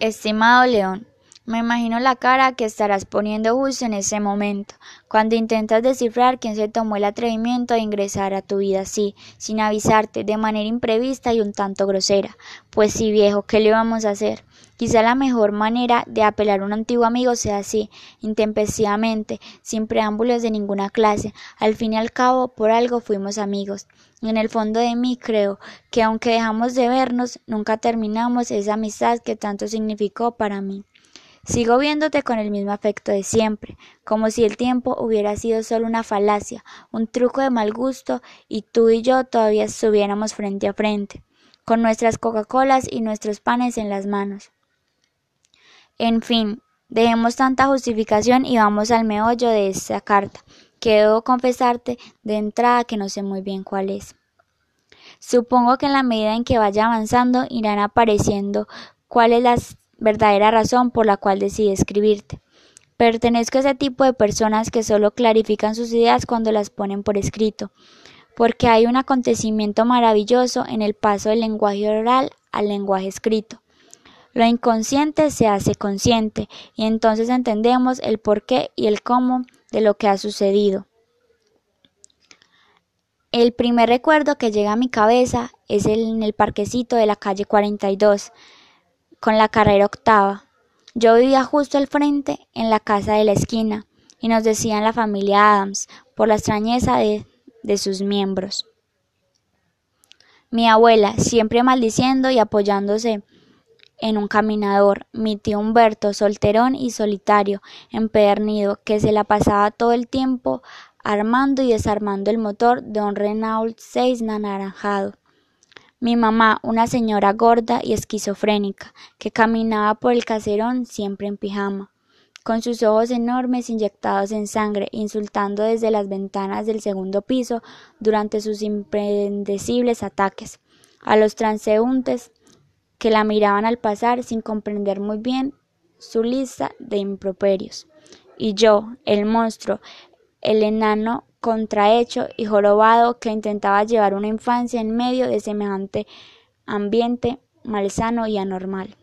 Estimado León, me imagino la cara que estarás poniendo justo en ese momento, cuando intentas descifrar quién se tomó el atrevimiento de ingresar a tu vida así, sin avisarte, de manera imprevista y un tanto grosera. Pues sí, viejo, ¿qué le vamos a hacer? Quizá la mejor manera de apelar a un antiguo amigo sea así, intempestivamente, sin preámbulos de ninguna clase. Al fin y al cabo, por algo fuimos amigos. En el fondo de mí creo que aunque dejamos de vernos, nunca terminamos esa amistad que tanto significó para mí. Sigo viéndote con el mismo afecto de siempre, como si el tiempo hubiera sido solo una falacia, un truco de mal gusto, y tú y yo todavía estuviéramos frente a frente, con nuestras Coca-Colas y nuestros panes en las manos. En fin, dejemos tanta justificación y vamos al meollo de esta carta, que debo confesarte de entrada que no sé muy bien cuál es. Supongo que en la medida en que vaya avanzando irán apareciendo cuál es la verdadera razón por la cual decidí escribirte. Pertenezco a ese tipo de personas que solo clarifican sus ideas cuando las ponen por escrito, porque hay un acontecimiento maravilloso en el paso del lenguaje oral al lenguaje escrito. Lo inconsciente se hace consciente y entonces entendemos el porqué y el cómo de lo que ha sucedido. El primer recuerdo que llega a mi cabeza es el, en el parquecito de la calle 42, con la carrera octava. Yo vivía justo al frente, en la casa de la esquina, y nos decían la familia Adams, por la extrañeza de, de sus miembros. Mi abuela, siempre maldiciendo y apoyándose en un caminador, mi tío Humberto, solterón y solitario, empedernido, que se la pasaba todo el tiempo armando y desarmando el motor de un Renault 6 naranjado. Mi mamá, una señora gorda y esquizofrénica, que caminaba por el caserón siempre en pijama, con sus ojos enormes inyectados en sangre, insultando desde las ventanas del segundo piso durante sus impredecibles ataques a los transeúntes que la miraban al pasar sin comprender muy bien su lista de improperios. Y yo, el monstruo, el enano contrahecho y jorobado que intentaba llevar una infancia en medio de semejante ambiente malsano y anormal.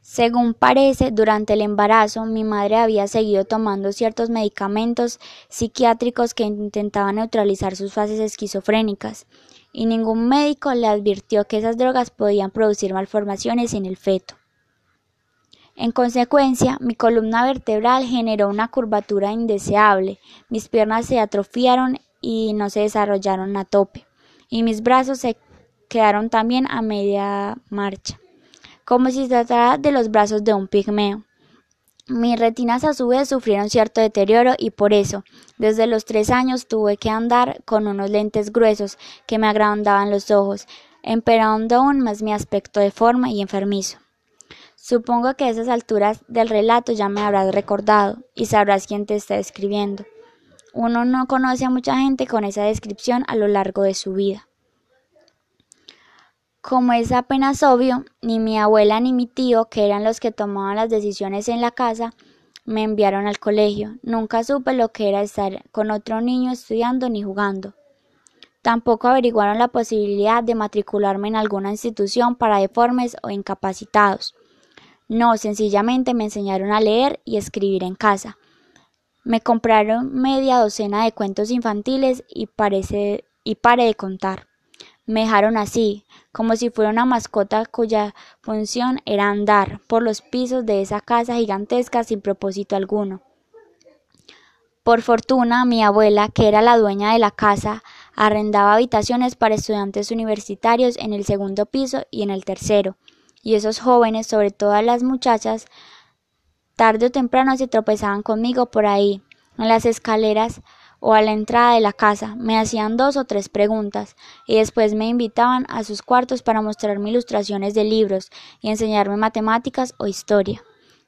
Según parece, durante el embarazo mi madre había seguido tomando ciertos medicamentos psiquiátricos que intentaban neutralizar sus fases esquizofrénicas, y ningún médico le advirtió que esas drogas podían producir malformaciones en el feto. En consecuencia, mi columna vertebral generó una curvatura indeseable, mis piernas se atrofiaron y no se desarrollaron a tope, y mis brazos se quedaron también a media marcha, como si se tratara de los brazos de un pigmeo. Mis retinas a su vez sufrieron cierto deterioro y por eso, desde los tres años tuve que andar con unos lentes gruesos que me agrandaban los ojos, empeorando aún más mi aspecto de forma y enfermizo. Supongo que a esas alturas del relato ya me habrás recordado y sabrás quién te está escribiendo. Uno no conoce a mucha gente con esa descripción a lo largo de su vida. Como es apenas obvio, ni mi abuela ni mi tío, que eran los que tomaban las decisiones en la casa, me enviaron al colegio. Nunca supe lo que era estar con otro niño estudiando ni jugando. Tampoco averiguaron la posibilidad de matricularme en alguna institución para deformes o incapacitados. No, sencillamente me enseñaron a leer y escribir en casa. Me compraron media docena de cuentos infantiles y, parece, y pare de contar. Me dejaron así, como si fuera una mascota cuya función era andar por los pisos de esa casa gigantesca sin propósito alguno. Por fortuna, mi abuela, que era la dueña de la casa, arrendaba habitaciones para estudiantes universitarios en el segundo piso y en el tercero, y esos jóvenes, sobre todo las muchachas, tarde o temprano se tropezaban conmigo por ahí, en las escaleras o a la entrada de la casa, me hacían dos o tres preguntas y después me invitaban a sus cuartos para mostrarme ilustraciones de libros y enseñarme matemáticas o historia.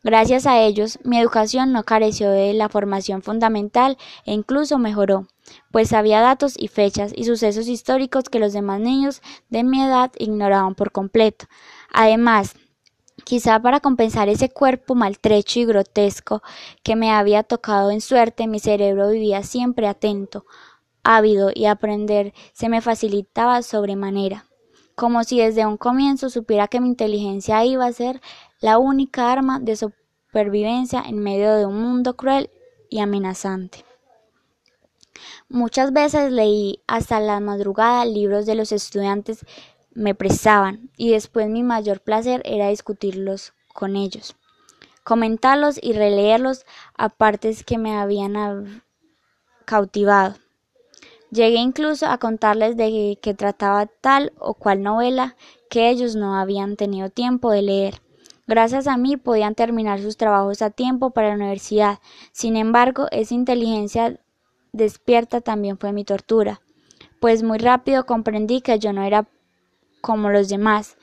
Gracias a ellos, mi educación no careció de la formación fundamental e incluso mejoró, pues sabía datos y fechas y sucesos históricos que los demás niños de mi edad ignoraban por completo. Además, Quizá para compensar ese cuerpo maltrecho y grotesco que me había tocado en suerte, mi cerebro vivía siempre atento, ávido y aprender se me facilitaba sobremanera. como si desde un comienzo supiera que mi inteligencia iba a ser la única arma de supervivencia en medio de un mundo cruel y amenazante. Muchas veces leí hasta la madrugada libros de los estudiantes me prestaban y después mi mayor placer era discutirlos con ellos, comentarlos y releerlos a partes que me habían cautivado. Llegué incluso a contarles de que trataba tal o cual novela que ellos no habían tenido tiempo de leer. Gracias a mí podían terminar sus trabajos a tiempo para la universidad. Sin embargo, esa inteligencia despierta también fue mi tortura, pues muy rápido comprendí que yo no era como los demás,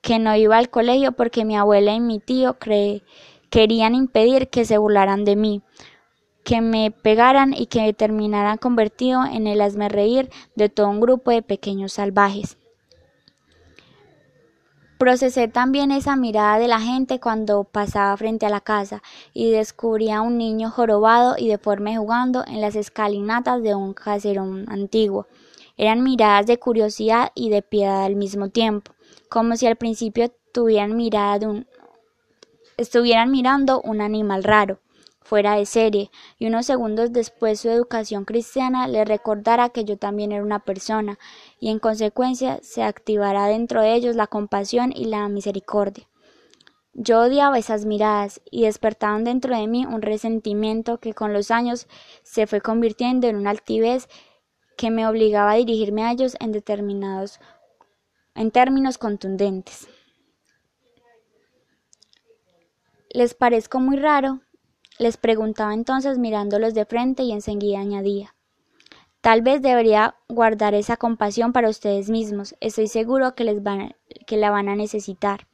que no iba al colegio porque mi abuela y mi tío querían impedir que se burlaran de mí, que me pegaran y que terminaran convertido en el reír de todo un grupo de pequeños salvajes. Procesé también esa mirada de la gente cuando pasaba frente a la casa y descubría a un niño jorobado y deforme jugando en las escalinatas de un caserón antiguo. Eran miradas de curiosidad y de piedad al mismo tiempo, como si al principio estuvieran mirando un animal raro fuera de serie, y unos segundos después su educación cristiana le recordara que yo también era una persona, y en consecuencia se activará dentro de ellos la compasión y la misericordia. Yo odiaba esas miradas y despertaban dentro de mí un resentimiento que con los años se fue convirtiendo en una altivez que me obligaba a dirigirme a ellos en determinados en términos contundentes. ¿Les parezco muy raro? Les preguntaba entonces mirándolos de frente y enseguida añadía Tal vez debería guardar esa compasión para ustedes mismos. Estoy seguro que, les van, que la van a necesitar.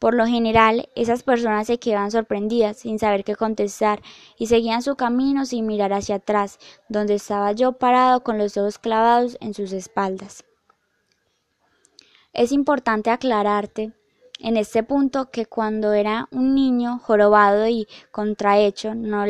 Por lo general, esas personas se quedaban sorprendidas, sin saber qué contestar, y seguían su camino sin mirar hacia atrás, donde estaba yo parado con los ojos clavados en sus espaldas. Es importante aclararte en este punto que cuando era un niño jorobado y contrahecho no,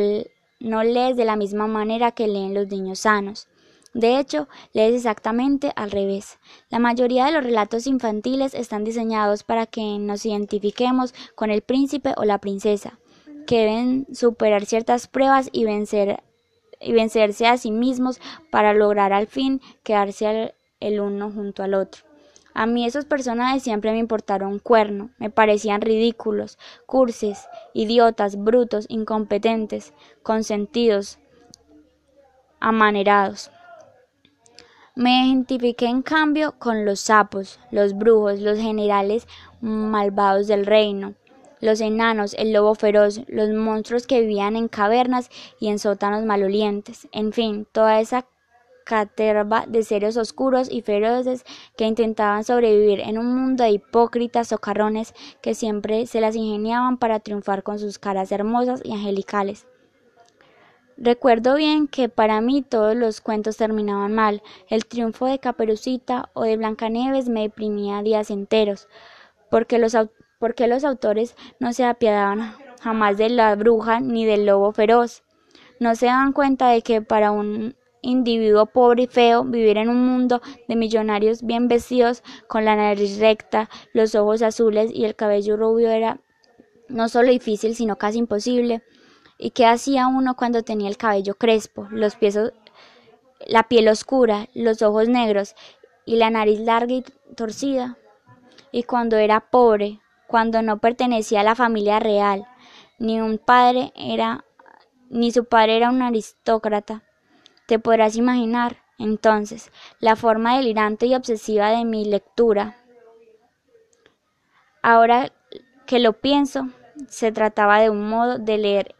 no lees de la misma manera que leen los niños sanos. De hecho, lees exactamente al revés. La mayoría de los relatos infantiles están diseñados para que nos identifiquemos con el príncipe o la princesa, que deben superar ciertas pruebas y vencer y vencerse a sí mismos para lograr al fin quedarse el uno junto al otro. A mí esos personajes siempre me importaron cuerno, me parecían ridículos, curses, idiotas, brutos, incompetentes, consentidos, amanerados. Me identifiqué en cambio con los sapos, los brujos, los generales malvados del reino, los enanos, el lobo feroz, los monstruos que vivían en cavernas y en sótanos malolientes, en fin, toda esa caterva de seres oscuros y feroces que intentaban sobrevivir en un mundo de hipócritas socarrones que siempre se las ingeniaban para triunfar con sus caras hermosas y angelicales. Recuerdo bien que para mí todos los cuentos terminaban mal. El triunfo de Caperucita o de Blancanieves me deprimía días enteros, porque los, porque los autores no se apiadaban jamás de la bruja ni del lobo feroz. No se dan cuenta de que para un individuo pobre y feo, vivir en un mundo de millonarios bien vestidos, con la nariz recta, los ojos azules y el cabello rubio era no solo difícil, sino casi imposible. ¿Y qué hacía uno cuando tenía el cabello crespo, los pies, la piel oscura, los ojos negros y la nariz larga y torcida? Y cuando era pobre, cuando no pertenecía a la familia real, ni un padre era ni su padre era un aristócrata, te podrás imaginar, entonces, la forma delirante y obsesiva de mi lectura. Ahora que lo pienso, se trataba de un modo de leer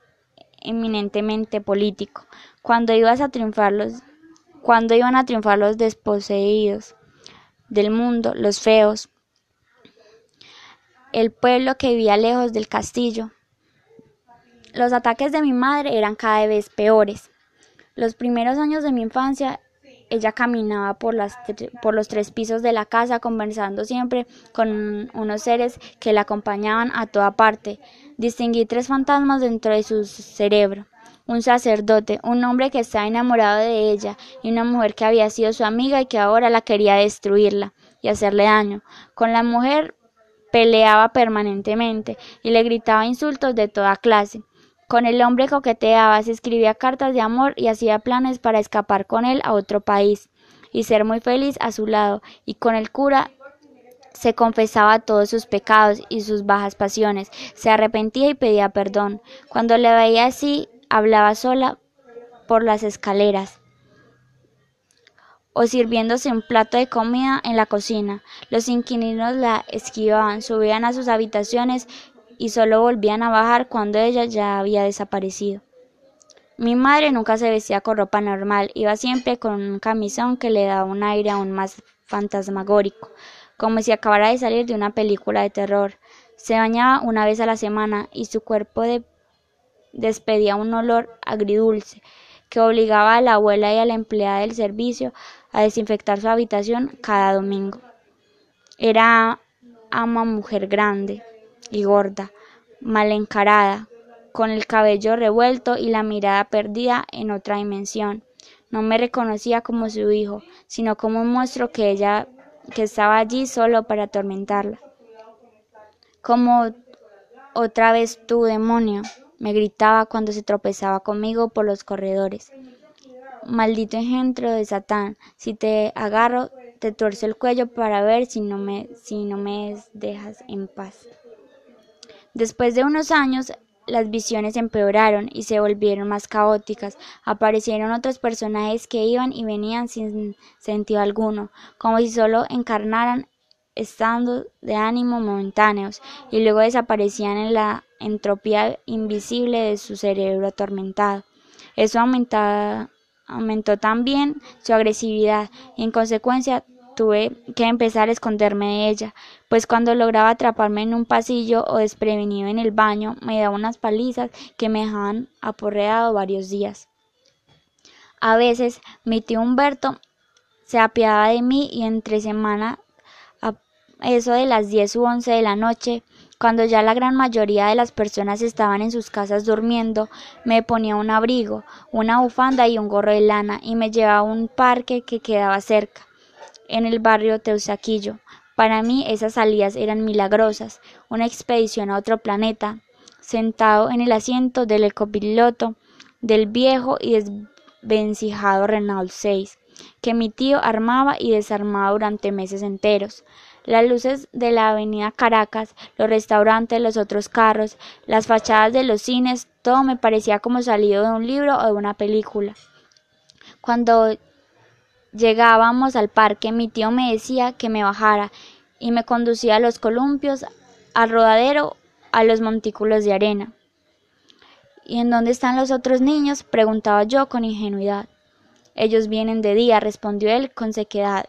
eminentemente político. Cuando ibas a triunfar los, cuando iban a triunfar los desposeídos del mundo, los feos, el pueblo que vivía lejos del castillo. Los ataques de mi madre eran cada vez peores. Los primeros años de mi infancia ella caminaba por, los tres pisos de la casa conversando siempre con unos seres que la acompañaban a toda parte. Distinguí tres fantasmas dentro de su cerebro. Un sacerdote, un hombre que estaba enamorado de ella y una mujer que había sido su amiga y que ahora la quería destruirla. y hacerle daño. Con la mujer peleaba permanentemente y le gritaba insultos de toda clase. Con el hombre coqueteaba, se escribía cartas de amor y hacía planes para escapar con él a otro país y ser muy feliz a su lado, y con el cura se confesaba todos sus pecados y sus bajas pasiones, se arrepentía y pedía perdón. Cuando le veía así, hablaba sola por las escaleras o sirviéndose un plato de comida en la cocina. Los inquilinos la esquivaban, subían a sus habitaciones y solo volvían a bajar cuando ella ya había desaparecido. Mi madre nunca se vestía con ropa normal, iba siempre con un camisón que le daba un aire aún más fantasmagórico, como si acabara de salir de una película de terror. Se bañaba una vez a la semana y su cuerpo despedía un olor agridulce que obligaba a la abuela y a la empleada del servicio a desinfectar su habitación cada domingo. Era ama mujer grande y gorda, mal encarada, con el cabello revuelto y la mirada perdida en otra dimensión. No me reconocía como su hijo, sino como un monstruo que ella que estaba allí solo para atormentarla. Como otra vez tu demonio, me gritaba cuando se tropezaba conmigo por los corredores. Maldito engendro de Satán, si te agarro, te tuerzo el cuello para ver si no me, si no me dejas en paz. Después de unos años, las visiones empeoraron y se volvieron más caóticas. Aparecieron otros personajes que iban y venían sin sentido alguno, como si solo encarnaran estados de ánimo momentáneos y luego desaparecían en la entropía invisible de su cerebro atormentado. Eso aumentó también su agresividad y en consecuencia tuve que empezar a esconderme de ella, pues cuando lograba atraparme en un pasillo o desprevenido en el baño me daba unas palizas que me dejaban aporreado varios días. A veces mi tío Humberto se apiadaba de mí y entre semana a eso de las diez u once de la noche cuando ya la gran mayoría de las personas estaban en sus casas durmiendo, me ponía un abrigo, una bufanda y un gorro de lana y me llevaba a un parque que quedaba cerca, en el barrio Teusaquillo. Para mí esas salidas eran milagrosas, una expedición a otro planeta. Sentado en el asiento del ecopiloto del viejo y desvencijado Renault 6, que mi tío armaba y desarmaba durante meses enteros las luces de la avenida Caracas, los restaurantes, los otros carros, las fachadas de los cines, todo me parecía como salido de un libro o de una película. Cuando llegábamos al parque, mi tío me decía que me bajara y me conducía a los columpios, al rodadero, a los montículos de arena. ¿Y en dónde están los otros niños? preguntaba yo con ingenuidad. Ellos vienen de día, respondió él con sequedad,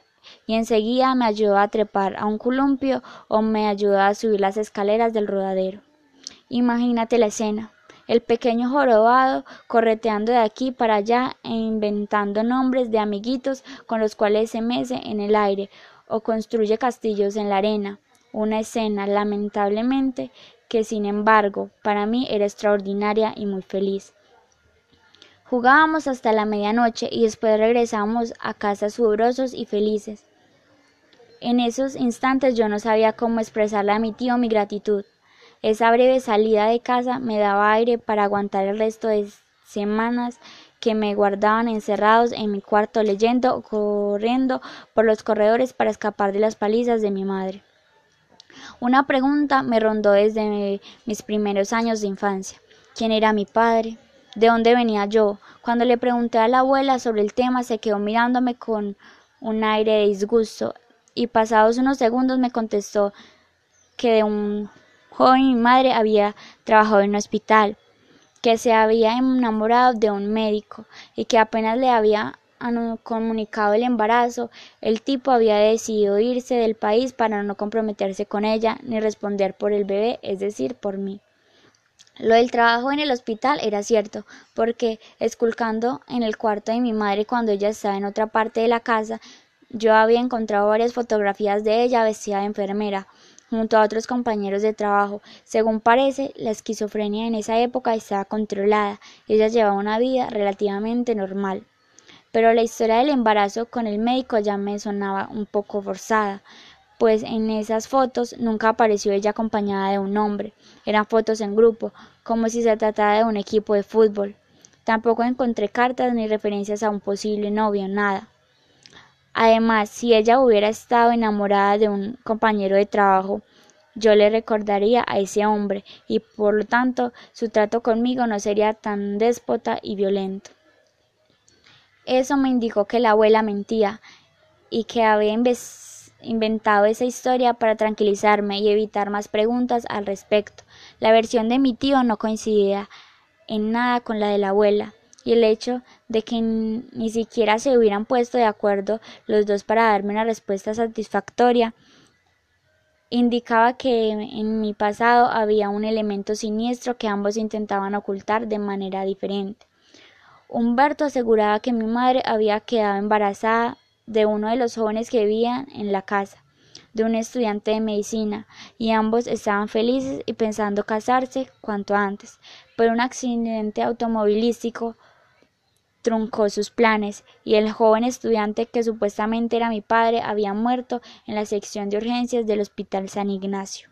y enseguida me ayudó a trepar a un columpio o me ayudó a subir las escaleras del rodadero. Imagínate la escena. El pequeño jorobado correteando de aquí para allá e inventando nombres de amiguitos con los cuales se mece en el aire o construye castillos en la arena. Una escena, lamentablemente, que sin embargo para mí era extraordinaria y muy feliz. Jugábamos hasta la medianoche y después regresábamos a casa sudorosos y felices. En esos instantes yo no sabía cómo expresarle a mi tío mi gratitud. Esa breve salida de casa me daba aire para aguantar el resto de semanas que me guardaban encerrados en mi cuarto leyendo o corriendo por los corredores para escapar de las palizas de mi madre. Una pregunta me rondó desde mis primeros años de infancia. ¿Quién era mi padre? de dónde venía yo. Cuando le pregunté a la abuela sobre el tema, se quedó mirándome con un aire de disgusto y pasados unos segundos me contestó que de un joven mi madre había trabajado en un hospital, que se había enamorado de un médico y que apenas le había comunicado el embarazo, el tipo había decidido irse del país para no comprometerse con ella ni responder por el bebé, es decir, por mí. Lo del trabajo en el hospital era cierto, porque esculcando en el cuarto de mi madre cuando ella estaba en otra parte de la casa, yo había encontrado varias fotografías de ella vestida de enfermera, junto a otros compañeros de trabajo. Según parece, la esquizofrenia en esa época estaba controlada. Ella llevaba una vida relativamente normal. pero la historia del embarazo con el médico ya me sonaba un poco forzada, pues en esas fotos nunca apareció ella acompañada de un hombre, eran fotos en grupo, como si se tratara de un equipo de fútbol. Tampoco encontré cartas ni referencias a un posible novio, nada. Además, si ella hubiera estado enamorada de un compañero de trabajo, yo le recordaría a ese hombre y por lo tanto su trato conmigo no sería tan déspota y violento. Eso me indicó que la abuela mentía y que había inventado esa historia para tranquilizarme y evitar más preguntas al respecto. La versión de mi tío no coincidía en nada con la de la abuela y el hecho de que ni siquiera se hubieran puesto de acuerdo los dos para darme una respuesta satisfactoria indicaba que en mi pasado había un elemento siniestro que ambos intentaban ocultar de manera diferente. Humberto aseguraba que mi madre había quedado embarazada de uno de los jóvenes que vivían en la casa, de un estudiante de medicina, y ambos estaban felices y pensando casarse cuanto antes, pero un accidente automovilístico truncó sus planes, y el joven estudiante que supuestamente era mi padre había muerto en la sección de urgencias del Hospital San Ignacio.